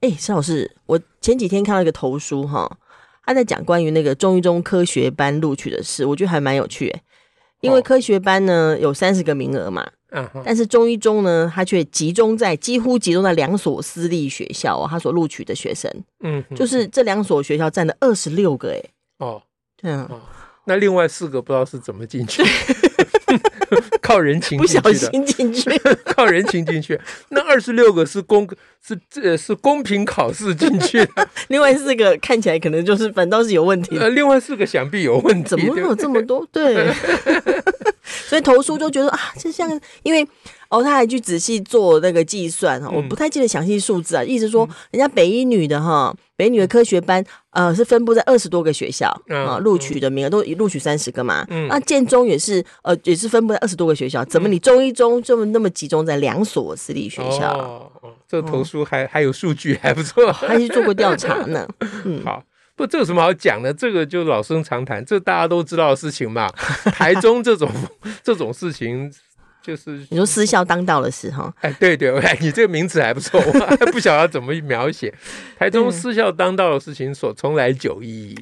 哎，施老师，我前几天看到一个投书哈，他在讲关于那个中一中科学班录取的事，我觉得还蛮有趣。因为科学班呢有三十个名额嘛，嗯，但是中一中呢，它却集中在几乎集中在两所私立学校啊，他所录取的学生，嗯，就是这两所学校占了二十六个，哎，哦，对啊，那另外四个不知道是怎么进去。靠人情不小心进去，靠人情进去。那二十六个是公是这是公平考试进去的，另外四个看起来可能就是反倒是有问题。呃，另外四个想必有问题，怎么会有这么多？对，所以投诉就觉得啊，就像因为。哦，他还去仔细做那个计算哈，我不太记得详细数字啊。意思说，人家北一女的哈，北女的科学班，呃，是分布在二十多个学校啊，录取的名额都录取三十个嘛。那建中也是，呃，也是分布在二十多个学校，怎么你中一中这么那么集中在两所私立学校？哦，这投书还还有数据，还不错，还去做过调查呢。嗯，好，不，这有什么好讲的？这个就老生常谈，这大家都知道的事情嘛。台中这种 这种事情。就是你说私校当道的事哈，哎，对对，你这个名词还不错，我还不晓得怎么描写。台中私校当道的事情所从来久矣，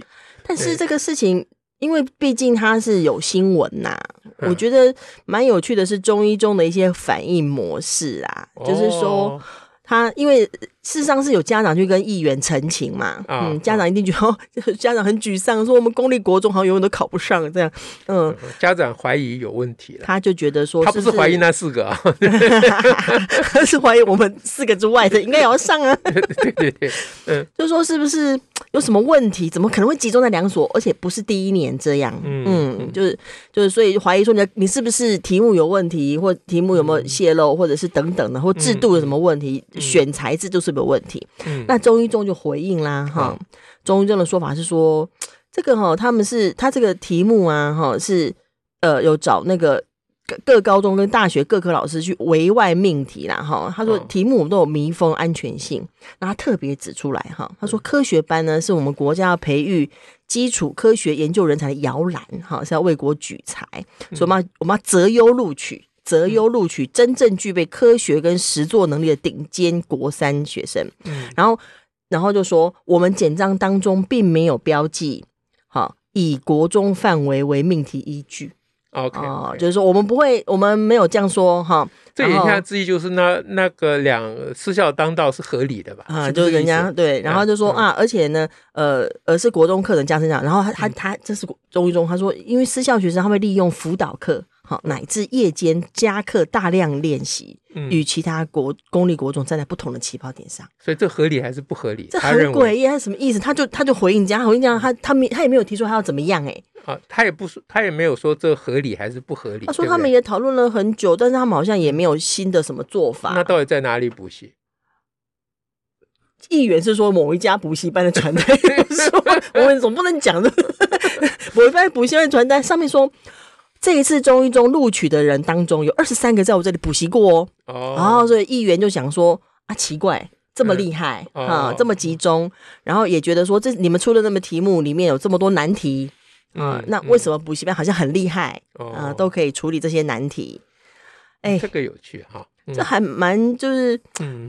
但是这个事情，因为毕竟它是有新闻呐、啊，嗯、我觉得蛮有趣的是中医中的一些反应模式啊，哦、就是说。他因为事实上是有家长去跟议员陈情嘛，哦、嗯，家长一定觉得、哦、家长很沮丧，说我们公立国中好像永远都考不上这样，嗯，家长怀疑有问题了，他就觉得说是是，他不是怀疑那四个啊，他是怀疑我们四个之外的应该也要上啊，对对对，嗯，就说是不是有什么问题？怎么可能会集中在两所，而且不是第一年这样？嗯，嗯，就是就是，所以怀疑说你你是不是题目有问题，或题目有没有泄露，或者是等等的，或制度有什么问题？嗯选材制就是有问题，嗯、那中医中就回应啦，哈、嗯，中医中的说法是说，这个哈，他们是他这个题目啊，哈，是呃有找那个各高中跟大学各科老师去围外命题啦，哈，他说题目我们都有密封安全性，那他特别指出来哈，他说科学班呢是我们国家要培育基础科学研究人才的摇篮，哈，是要为国举才，所以我们要我们要择优录取。择优录取真正具备科学跟实作能力的顶尖国三学生，嗯，然后，然后就说我们简章当中并没有标记，好，以国中范围为命题依据，OK，哦，就是说我们不会，我们没有这样说，哈，这言下之意就是那那个两私校当道是合理的吧？啊，就是人家对，然后就说啊，而且呢，呃，而是国中课程加深讲，然后他他他这是中一中，他说因为私校学生他会利用辅导课。好，乃至夜间加课大量练习，与其他国公立国中站在不同的起跑点上，所以这合理还是不合理？这很诡异，他什么意思？他就他就回应这样，回应这样，他他没他也没有提出他要怎么样哎，啊，他也不说，他也没有说这合理还是不合理。他说他们也讨论了很久，但是他们好像也没有新的什么做法。那到底在哪里补习？议员是说某一家补习班的传单，说我们总不能讲的 某一班补习班传单上面说。这一次中一中录取的人当中，有二十三个在我这里补习过哦。哦，然后所以议员就想说啊，奇怪，这么厉害啊、嗯哦，这么集中，然后也觉得说，这你们出的那么题目里面有这么多难题啊，嗯、那为什么补习班好像很厉害、嗯、啊，都可以处理这些难题？哎，这个有趣哈。这还蛮就是，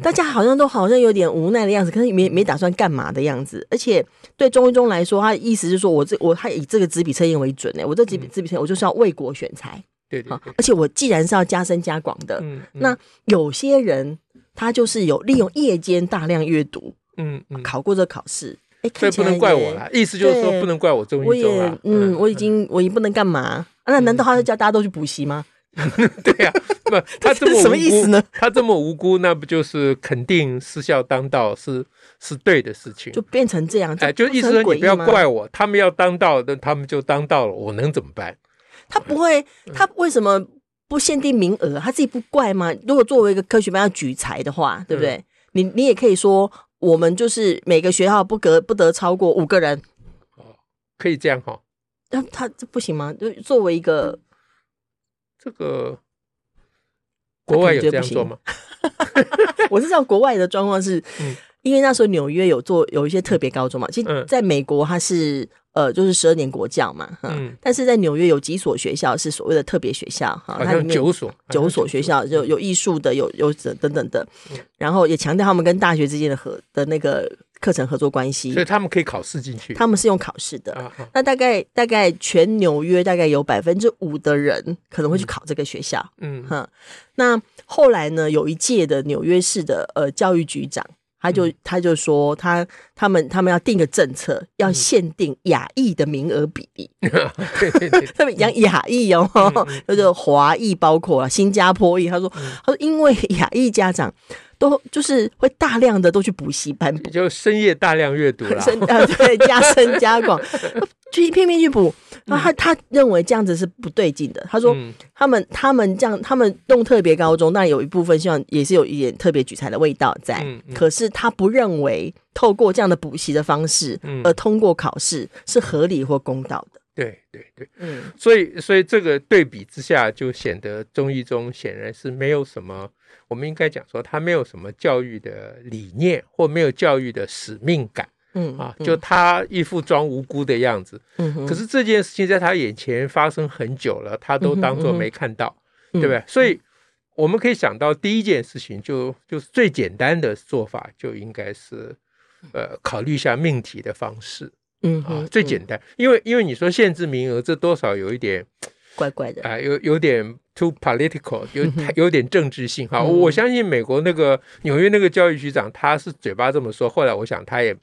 大家好像都好像有点无奈的样子，可是没没打算干嘛的样子。而且对中一中来说，他的意思是说我这我他以这个纸笔测验为准呢，我这纸笔纸笔测验我就是要为国选才，对对。而且我既然是要加深加广的，那有些人他就是有利用夜间大量阅读，嗯嗯，考过这考试，哎，所以不能怪我啦。意思就是说不能怪我中一中啊。嗯，我已经我已经不能干嘛？那难道他是叫大家都去补习吗？对呀、啊，不，他这么无辜，什么意思呢？他这么无辜，那不就是肯定私校当道是是对的事情？就变成这样，哎，就意思说你不要怪我，他们要当道，那他们就当道了，我能怎么办？他不会，他为什么不限定名额？他自己不怪吗？如果作为一个科学班要举才的话，对不对？嗯、你你也可以说我们就是每个学校不得不得超过五个人。哦，可以这样哈、哦？那他这不行吗？就作为一个这个国外有这样做吗？我是知道国外的状况是，嗯、因为那时候纽约有做有一些特别高中嘛。其实在美国它是。呃，就是十二年国教嘛，嗯，但是在纽约有几所学校是所谓的特别学校，哈，它里面九所九所学校就有艺术的，有有等等的，然后也强调他们跟大学之间的合的那个课程合作关系，所以他们可以考试进去，他们是用考试的，那大概大概全纽约大概有百分之五的人可能会去考这个学校，嗯。哼，那后来呢，有一届的纽约市的呃教育局长。他就他就说他他们他们要定个政策，要限定亚裔的名额比例，他们讲亚裔哦，就是华裔包括了新加坡裔。他说他说因为亚裔家长都就是会大量的都去补习班，就深夜大量阅读了，啊对，加深加广，去拼命去补。那他他认为这样子是不对劲的。他说他们他们这样他们弄特别高中，但有一部分希望也是有一点特别举才的味道在。可是他不认为透过这样的补习的方式而通过考试是合理或公道的。对对对，嗯，所以所以这个对比之下，就显得中医中显然是没有什么，我们应该讲说他没有什么教育的理念或没有教育的使命感。嗯啊，就他一副装无辜的样子，嗯，可是这件事情在他眼前发生很久了，他都当做没看到，嗯、对不对？所以我们可以想到第一件事情就，就就是最简单的做法，就应该是呃考虑一下命题的方式，嗯哼啊，最简单，因为因为你说限制名额，这多少有一点怪怪的。啊、呃，有有点 too political，有有点政治性。哈。我相信美国那个纽约那个教育局长，他是嘴巴这么说，后来我想他也。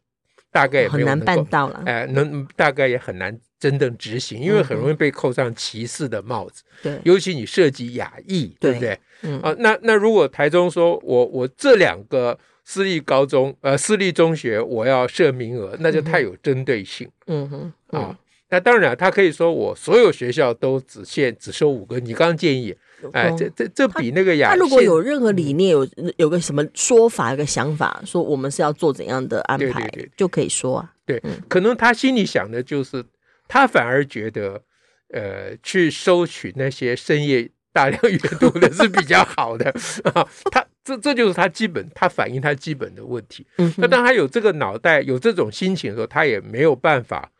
大概也很难办到了，哎，能大概也很难真正执行，因为很容易被扣上歧视的帽子。对，尤其你涉及亚裔，对不对？嗯啊，那那如果台中说我我这两个私立高中呃私立中学我要设名额，那就太有针对性。嗯哼啊，那当然他可以说我所有学校都只限只收五个，你刚刚建议。哎，这这这比那个雅，他如果有任何理念，有有个什么说法，有个想法，说我们是要做怎样的安排，就可以说啊。对，可能他心里想的就是，他反而觉得，呃，去收取那些深夜大量阅读的是比较好的啊。他这这就是他基本，他反映他基本的问题。那当他有这个脑袋，有这种心情的时候，他也没有办法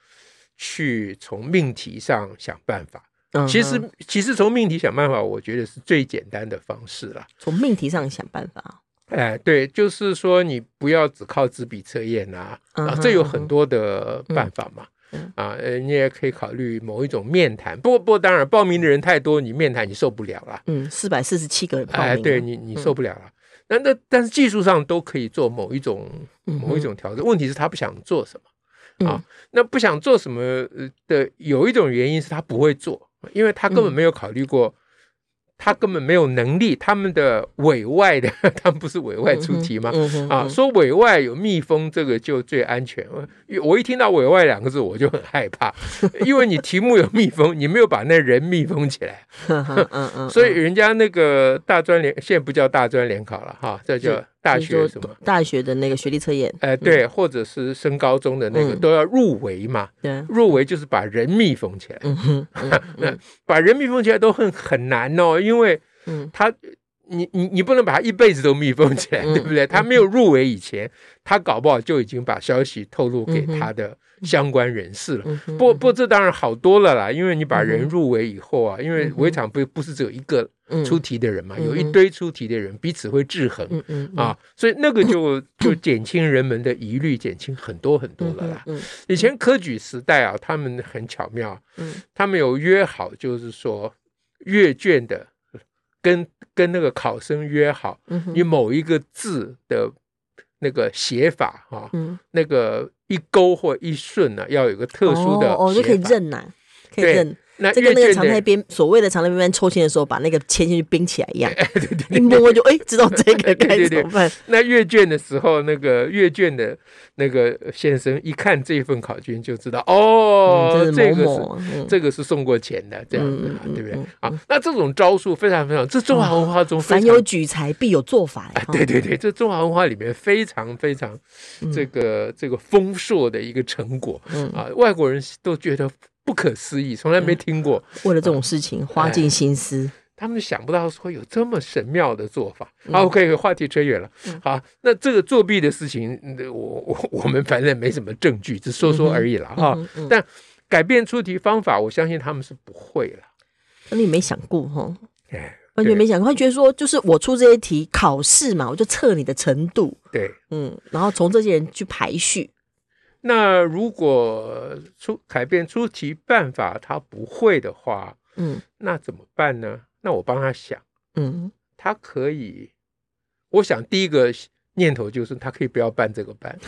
去从命题上想办法。其实，其实从命题想办法，我觉得是最简单的方式了。从命题上想办法，哎，对，就是说你不要只靠纸笔测验啊，啊，这有很多的办法嘛。啊，呃，你也可以考虑某一种面谈。不过，不过，当然报名的人太多，你面谈你受不了了。嗯，四百四十七个人报名，哎，对你，你受不了了。那那，但是技术上都可以做某一种某一种调整。问题是，他不想做什么啊？那不想做什么的，有一种原因是他不会做。因为他根本没有考虑过，嗯、他根本没有能力。他们的委外的，他们不是委外出题吗？啊，说委外有密封，这个就最安全。我一听到委外两个字，我就很害怕，因为你题目有密封，你没有把那人密封起来。所以人家那个大专联现在不叫大专联考了哈，这叫。大学什么？大学的那个学历测验，哎，对，或者是升高中的那个都要入围嘛。对，入围就是把人密封起来。把人密封起来都很很难哦，因为他，你你你不能把他一辈子都密封起来，对不对？他没有入围以前，他搞不好就已经把消息透露给他的。相关人士了，不不，这当然好多了啦，因为你把人入围以后啊，因为围场不不是只有一个出题的人嘛，有一堆出题的人彼此会制衡啊，所以那个就就减轻人们的疑虑，减轻很多很多了啦。以前科举时代啊，他们很巧妙，他们有约好，就是说阅卷的跟跟那个考生约好，你某一个字的那个写法哈，那个。一勾或一顺呢，要有个特殊的哦，就可以认呐，可以认。这跟那个常态边所谓的常态边边抽签的时候，把那个签签去冰起来一样，哎、对对对，一摸摸就哎，知道这个该怎么办。那阅卷的时候，那个阅卷的那个先生一看这份考卷就知道，哦，嗯、这，个是、嗯、这个是送过钱的，这样子、啊嗯，对不对？啊、嗯，那这种招数非常非常，这中华文化中凡有举才必有做法呀、啊。对对对，这中华文化里面非常非常这个、嗯、这个丰硕的一个成果、嗯、啊，外国人都觉得。不可思议，从来没听过。为了这种事情花尽心思，他们想不到说有这么神妙的做法。好，OK，话题扯远了。好，那这个作弊的事情，我我 我们反正没什么证据，只说说而已了哈。但改变出题方法，我相信他们是不会了。那你没想过哈？哎，完全没想过，他觉得说，就是我出这些题考试嘛，我就测你的程度。对，嗯，然后从这些人去排序。那如果出改变出题办法他不会的话，嗯，那怎么办呢？那我帮他想，嗯，他可以，我想第一个念头就是他可以不要办这个班，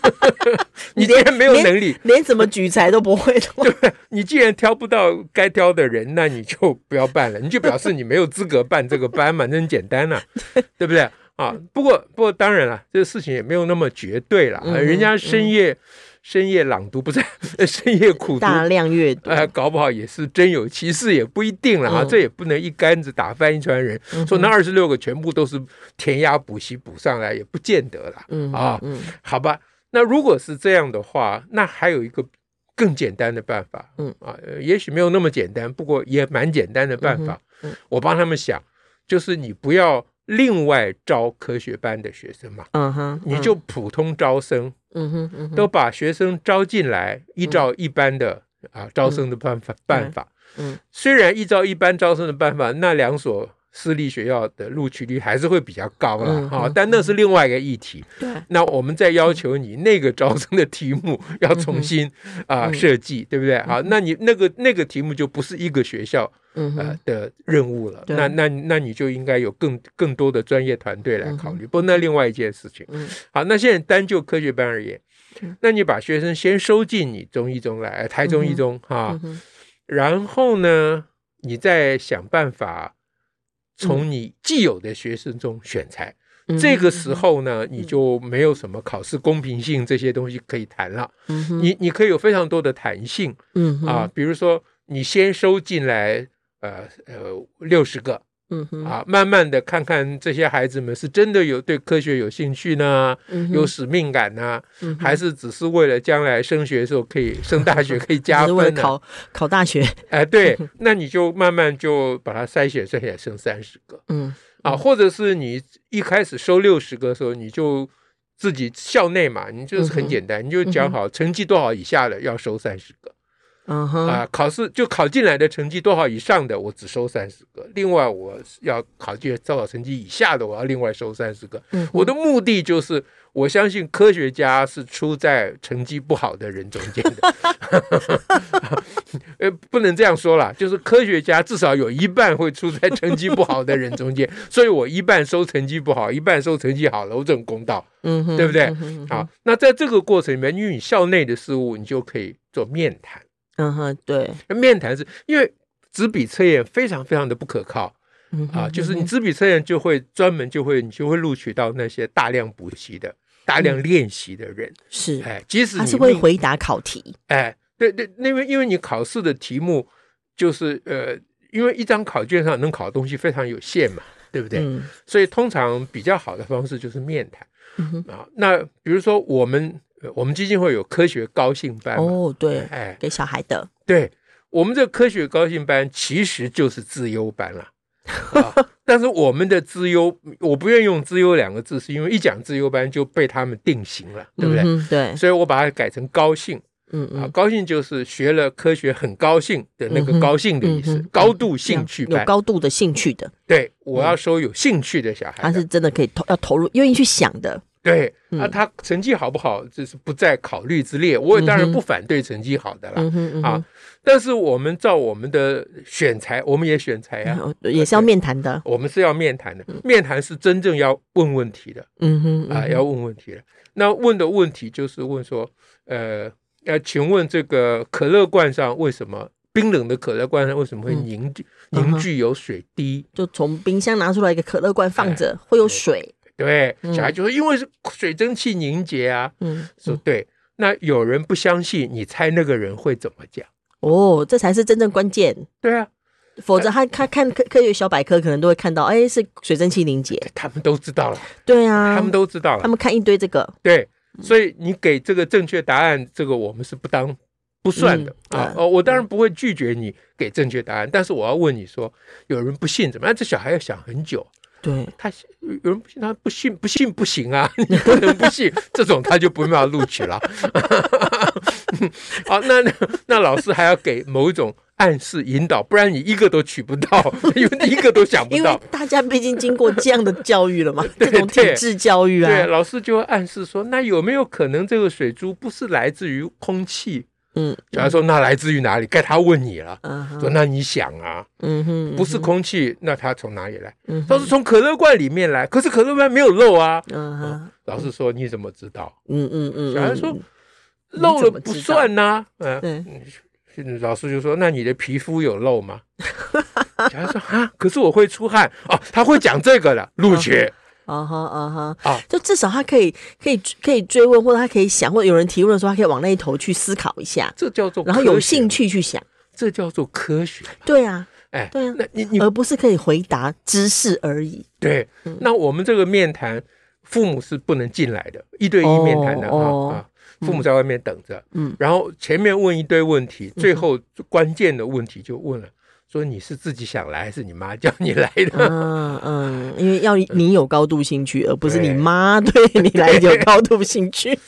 你既然没有能力，连，连怎么举才都不会的话，对，你既然挑不到该挑的人，那你就不要办了，你就表示你没有资格办这个班嘛，那很简单啊，对不对？啊，不过不过当然了，这个事情也没有那么绝对了。嗯、人家深夜、嗯、深夜朗读不是 深夜苦读，大量阅读，呃，搞不好也是真有其事，也不一定了啊、嗯。这也不能一竿子打翻一船人，嗯、说那二十六个全部都是填鸭补习补上来，也不见得了。嗯啊嗯，好吧，那如果是这样的话，那还有一个更简单的办法。嗯啊，也许没有那么简单，不过也蛮简单的办法。嗯，嗯我帮他们想，就是你不要。另外招科学班的学生嘛，嗯哼，你就普通招生，嗯哼，嗯哼，都把学生招进来，依照一般的啊招生的办法办法，嗯，虽然依照一般招生的办法，那两所私立学校的录取率还是会比较高了哈，但那是另外一个议题。对，那我们再要求你那个招生的题目 要重新啊设计，对不对？好，那你那个那个题目就不是一个学校。嗯呃的任务了，那那那你就应该有更更多的专业团队来考虑。不过那另外一件事情，嗯，好，那现在单就科学班而言，那你把学生先收进你中一中来，台中一中哈，然后呢，你再想办法从你既有的学生中选材。这个时候呢，你就没有什么考试公平性这些东西可以谈了。你你可以有非常多的弹性，嗯啊，比如说你先收进来。呃呃，六十个，嗯哼，啊，慢慢的看看这些孩子们是真的有对科学有兴趣呢，嗯、有使命感呢、嗯，还是只是为了将来升学的时候可以升大学可以加 分呢？考考大学？哎、呃，对，那你就慢慢就把它筛选，筛选剩三十个，嗯，啊，或者是你一开始收六十个的时候，你就自己校内嘛，你就是很简单，嗯、你就讲好成绩多少以下的要收三十个。嗯哼啊，考试就考进来的成绩多少以上的，我只收三十个。另外，我要考进多少成绩以下的，我要另外收三十个。嗯，我的目的就是，我相信科学家是出在成绩不好的人中间的。呃，不能这样说啦，就是科学家至少有一半会出在成绩不好的人中间，所以我一半收成绩不好，一半收成绩好了，我这种公道，嗯哼，对不对？好，那在这个过程里面，因为你校内的事务，你就可以做面谈。嗯哼，对，面谈是因为纸笔测验非常非常的不可靠，嗯、啊，就是你纸笔测验就会专门就会你就会录取到那些大量补习的、大量练习的人，嗯、是，哎，即使你他是会回答考题，哎，对对，因为因为你考试的题目就是呃，因为一张考卷上能考的东西非常有限嘛，对不对？嗯、所以通常比较好的方式就是面谈，嗯、啊，那比如说我们。我们基金会有科学高兴班哦，对，哎，给小孩的。对，我们这个科学高兴班其实就是自优班了，啊，但是我们的资优，我不愿意用资优两个字，是因为一讲自优班就被他们定型了，对不对？嗯、对，所以我把它改成高兴。嗯嗯，啊，高兴就是学了科学很高兴的那个高兴的意思，嗯、高度兴趣班，有高度的兴趣的。对，我要收有兴趣的小孩的，他是真的可以投，要投入，愿意去想的。对，啊，他成绩好不好，这是不在考虑之列。我也当然不反对成绩好的了，嗯、啊，但是我们照我们的选材，我们也选材啊，也是要面谈的。我们是要面谈的，面谈是真正要问问题的，嗯哼，啊，要问问题的。那问的问题就是问说，呃，要请问这个可乐罐上为什么冰冷的可乐罐为什么会凝聚、嗯、凝聚有水滴？就从冰箱拿出来一个可乐罐放着，会有水。对，小孩就说因为是水蒸气凝结啊。嗯，说对。那有人不相信，你猜那个人会怎么讲？哦，这才是真正关键。对啊，否则他他看科科学小百科可能都会看到，哎，是水蒸气凝结。他们都知道了。对啊，他们都知道了。他们看一堆这个。对，所以你给这个正确答案，这个我们是不当不算的啊。哦，我当然不会拒绝你给正确答案，但是我要问你说，有人不信怎么样？这小孩要想很久。对他有人不信，他不信不信不行啊！你不能不信，这种他就不用要录取了。好，那那老师还要给某一种暗示引导，不然你一个都取不到，因为一个都想不到。因为大家毕竟经过这样的教育了嘛，这种体制教育啊。对，老师就会暗示说，那有没有可能这个水珠不是来自于空气？嗯，假如说那来自于哪里？该他问你了。嗯，说那你想啊，嗯哼，不是空气，那它从哪里来？嗯，他是从可乐罐里面来，可是可乐罐没有漏啊。嗯哼，老师说你怎么知道？嗯嗯嗯，小孩说漏了不算呐。嗯，老师就说那你的皮肤有漏吗？小孩说啊，可是我会出汗哦，他会讲这个的，录取。啊哈啊哈啊！就至少他可以可以可以追问，或者他可以想，或者有人提问的时候，他可以往那一头去思考一下。这叫做，然后有兴趣去想，这叫做科学。对啊，哎，对啊，那你你而不是可以回答知识而已。对，那我们这个面谈，父母是不能进来的，一对一面谈的啊啊，父母在外面等着，嗯，然后前面问一堆问题，最后关键的问题就问了。说你是自己想来还是你妈叫你来的？嗯嗯，因为要你有高度兴趣，而不是你妈 对你来有高度兴趣。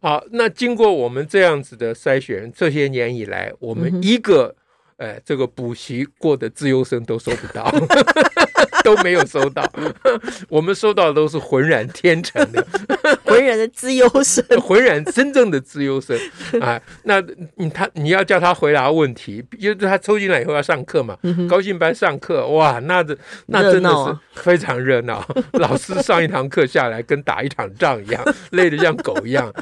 好，那经过我们这样子的筛选，这些年以来，我们一个。哎，这个补习过的资优生都收不到，都没有收到。我们收到的都是浑然天成的，浑然的资优生，浑然真正的资优生啊！那你他你要叫他回答问题，因为他抽进来以后要上课嘛，高兴班上课哇，那这那真的是非常热闹。老师上一堂课下来跟打一场仗一样，累得像狗一样，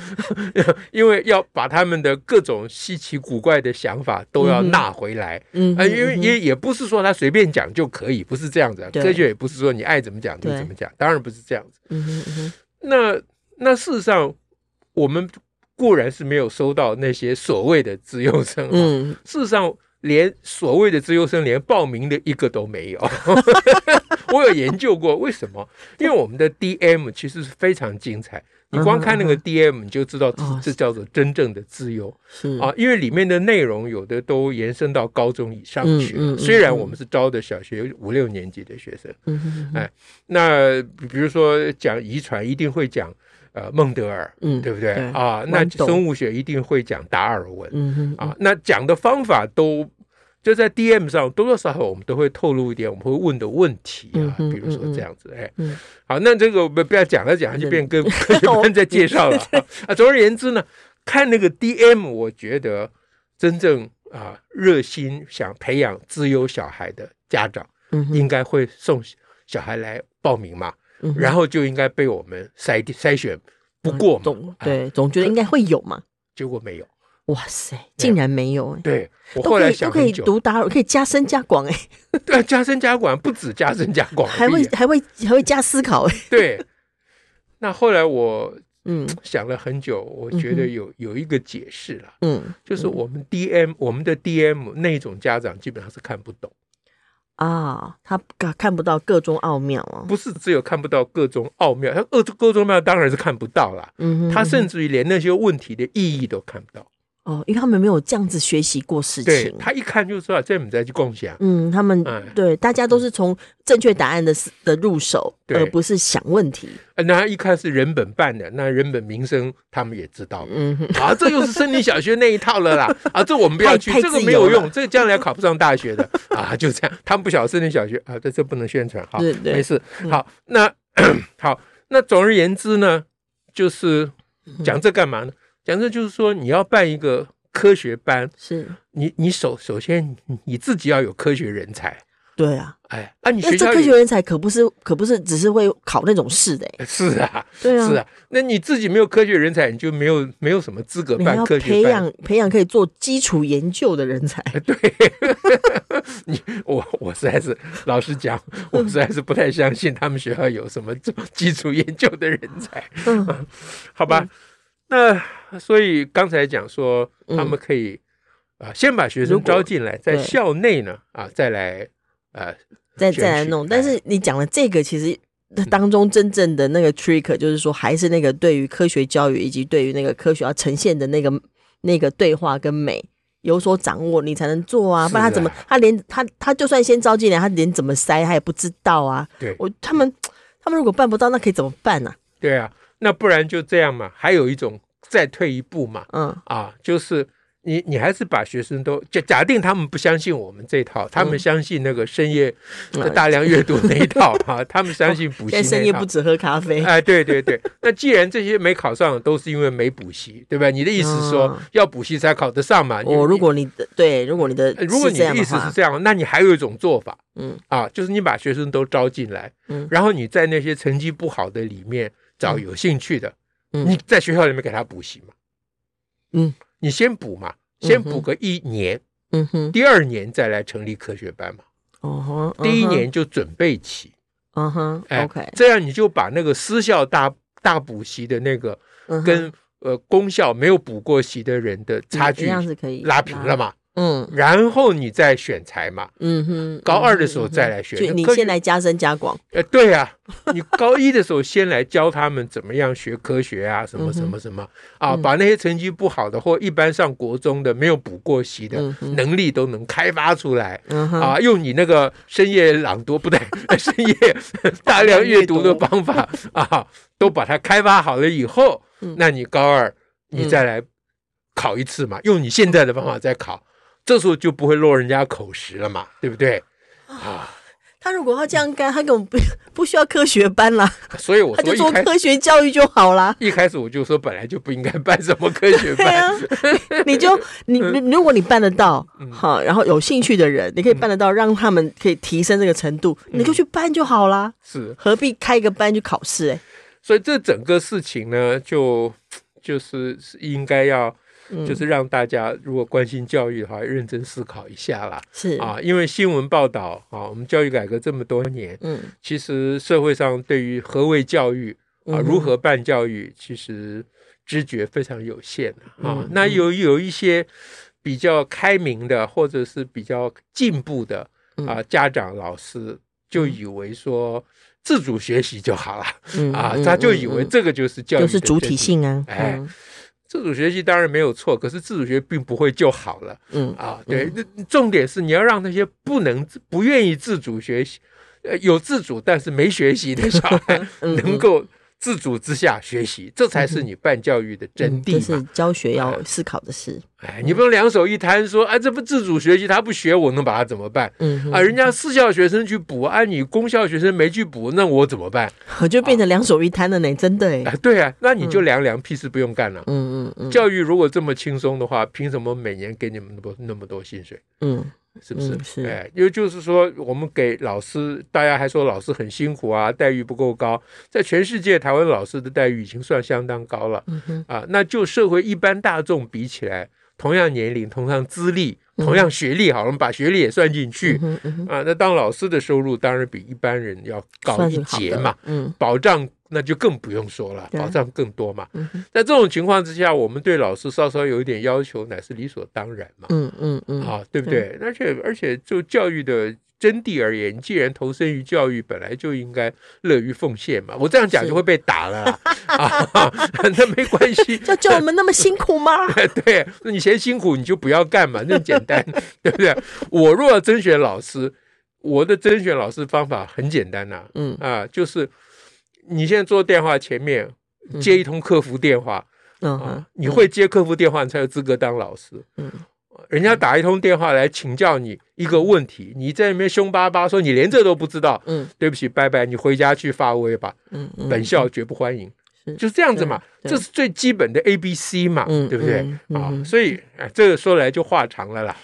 因为要把他们的各种稀奇古怪的想法都要纳回来。来，嗯啊，因为也也不是说他随便讲就可以，不是这样子。科学也不是说你爱怎么讲就怎么讲，当然不是这样子。嗯，那那事实上，我们固然是没有收到那些所谓的资优生，嗯，事实上，连所谓的资优生连报名的一个都没有。我有研究过为什么？因为我们的 DM 其实是非常精彩。你光看那个 DM，你就知道这这叫做真正的自由啊，因为里面的内容有的都延伸到高中以上去。虽然我们是招的小学五六年级的学生，哎，那比如说讲遗传，一定会讲呃孟德尔，对不对啊？那生物学一定会讲达尔文，啊，那讲的方法都。就在 DM 上，多多少少我们都会透露一点我们会问的问题啊，比如说这样子，哎，好，那这个我们不要讲了，讲了就变跟科学班在介绍了。啊。总而言之呢，看那个 DM，我觉得真正啊热心想培养资优小孩的家长，应该会送小孩来报名嘛，然后就应该被我们筛筛选不过嘛，对，总觉得应该会有嘛，结果没有。哇塞，竟然没有哎！对，我后来想都可以读达尔，可以加深加广哎。对，加深加广不止加深加广，还会还会还会加思考哎。对，那后来我嗯。想了很久，我觉得有有一个解释了，嗯，就是我们 DM 我们的 DM 那种家长基本上是看不懂。啊，他看不到各中奥妙啊，不是只有看不到各中奥妙，他各各中奥妙当然是看不到了，嗯，他甚至于连那些问题的意义都看不到。哦，因为他们没有这样子学习过事情，对，他一看就知道这我们在去共享。嗯，他们对大家都是从正确答案的的入手，而不是想问题。那一看是人本办的，那人本民生他们也知道。嗯，啊，这又是森林小学那一套了啦。啊，这我们不要去，这个没有用，这个将来考不上大学的。啊，就这样，他们不晓得森林小学啊，这这不能宣传。好，没事。好，那 好，那总而言之呢，就是讲这干嘛呢？讲的就是说，你要办一个科学班，是你你首首先你自己要有科学人才对啊，哎，啊，你学校科学人才可不是可不是只是会考那种试的，是啊，对啊，是啊，那你自己没有科学人才，你就没有没有什么资格办科学培养培养可以做基础研究的人才。对，你我我实在是老实讲，我实在是不太相信他们学校有什么做基础研究的人才。嗯，好吧，那所以刚才讲说他们可以啊，先把学生招进来，在校内呢啊，再来。呃，再再来弄，但是你讲了这个，其实当中真正的那个 trick，就是说，还是那个对于科学教育以及对于那个科学要呈现的那个那个对话跟美有所掌握，你才能做啊。不然他怎么，他连他他就算先招进来，他连怎么塞他也不知道啊。对，我他们他们如果办不到，那可以怎么办呢？对啊，那不然就这样嘛。还有一种，再退一步嘛。嗯啊，就是。你你还是把学生都假假定他们不相信我们这一套，他们相信那个深夜大量阅读那一套哈，他们相信补习。深夜不止喝咖啡。哎，对对对。那既然这些没考上，都是因为没补习，对吧？你的意思是说要补习才考得上嘛？我如果你的对，如果你的如果你的意思是这样，那你还有一种做法，嗯啊，就是你把学生都招进来，嗯，然后你在那些成绩不好的里面找有兴趣的，嗯，你在学校里面给他补习嘛，嗯。你先补嘛，先补个一年，嗯哼，第二年再来成立科学班嘛，哦哼，第一年就准备起，嗯哼，哎，OK，这样你就把那个私校大大补习的那个跟呃公校没有补过习的人的差距拉平了嘛。嗯，然后你再选材嘛，嗯哼，高二的时候再来学，你先来加深加广，呃，对呀，你高一的时候先来教他们怎么样学科学啊，什么什么什么啊，把那些成绩不好的或一般上国中的没有补过习的能力都能开发出来，啊，用你那个深夜朗读不对，深夜 大量阅读的方法啊，都把它开发好了以后，那你高二你再来考一次嘛，用你现在的方法再考。这时候就不会落人家口实了嘛，对不对？啊，他如果要这样干，他根本不不需要科学班啦。所以我说他就做科学教育就好啦。一开始我就说，本来就不应该办什么科学班。啊、你就你如果你办得到，好，然后有兴趣的人，你可以办得到，让他们可以提升这个程度，你就去办就好啦。是，何必开一个班去考试？哎，所以这整个事情呢，就就是是应该要。就是让大家如果关心教育的话，认真思考一下啦。是。啊，因为新闻报道啊，我们教育改革这么多年，嗯，其实社会上对于何谓教育啊，如何办教育，其实知觉非常有限啊。嗯、那有有一些比较开明的，或者是比较进步的啊，家长老师就以为说自主学习就好了，嗯、啊，他就以为这个就是教育，就是主体性啊，哎。自主学习当然没有错，可是自主学并不会就好了。嗯啊，对，那重点是你要让那些不能、不愿意自主学习，呃，有自主但是没学习的小孩能够。自主之下学习，这才是你办教育的真谛嘛。这是教学要思考的事。哎，你不能两手一摊说，哎，这不自主学习，他不学，我能把他怎么办？嗯啊，人家私校学生去补，啊，你公校学生没去补，那我怎么办？我 就变成两手一摊了呢，真的哎。对啊，那你就凉凉，屁事不用干了。嗯嗯嗯。教育如果这么轻松的话，凭什么每年给你们那么那么多薪水？嗯。是不是？嗯、是，哎，因为就是说，我们给老师，大家还说老师很辛苦啊，待遇不够高。在全世界，台湾老师的待遇已经算相当高了。嗯、哼啊，那就社会一般大众比起来，同样年龄、同样资历、同样学历，好，我们把学历也算进去。啊，那当老师的收入当然比一般人要高一截嘛。嗯，保障。那就更不用说了，保障更多嘛。在这种情况之下，我们对老师稍稍有一点要求，乃是理所当然嘛。嗯嗯嗯，啊，对不对？而且而且，就教育的真谛而言，既然投身于教育，本来就应该乐于奉献嘛。我这样讲就会被打了 啊，那没关系。要叫我们那么辛苦吗？对，那你嫌辛苦，你就不要干嘛，那么简单，对不对？我若要甄选老师，我的甄选老师方法很简单呐，嗯啊，就是。你现在坐电话前面接一通客服电话，嗯，啊、你会接客服电话，你才有资格当老师。嗯，人家打一通电话来请教你一个问题，你在那边凶巴巴说你连这都不知道，嗯，对不起，拜拜，你回家去发威吧。嗯，本校绝不欢迎，是就是这样子嘛，这是最基本的 A B C 嘛，对不对？啊，所以这个说来就话长了啦。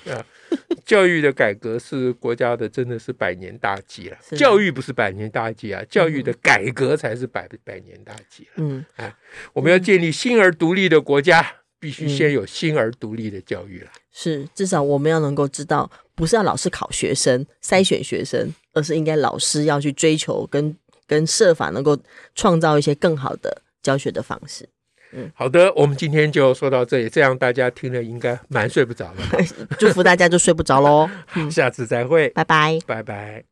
教育的改革是国家的，真的是百年大计了。教育不是百年大计啊，教育的改革才是百百年大计。嗯，哎，我们要建立新而独立的国家，必须先有新而独立的教育了。是，至少我们要能够知道，不是要老师考学生、筛选学生，而是应该老师要去追求跟跟设法能够创造一些更好的教学的方式。嗯，好的，我们今天就说到这里，这样大家听了应该蛮睡不着了。祝福大家就睡不着喽，下次再会，拜拜，拜拜。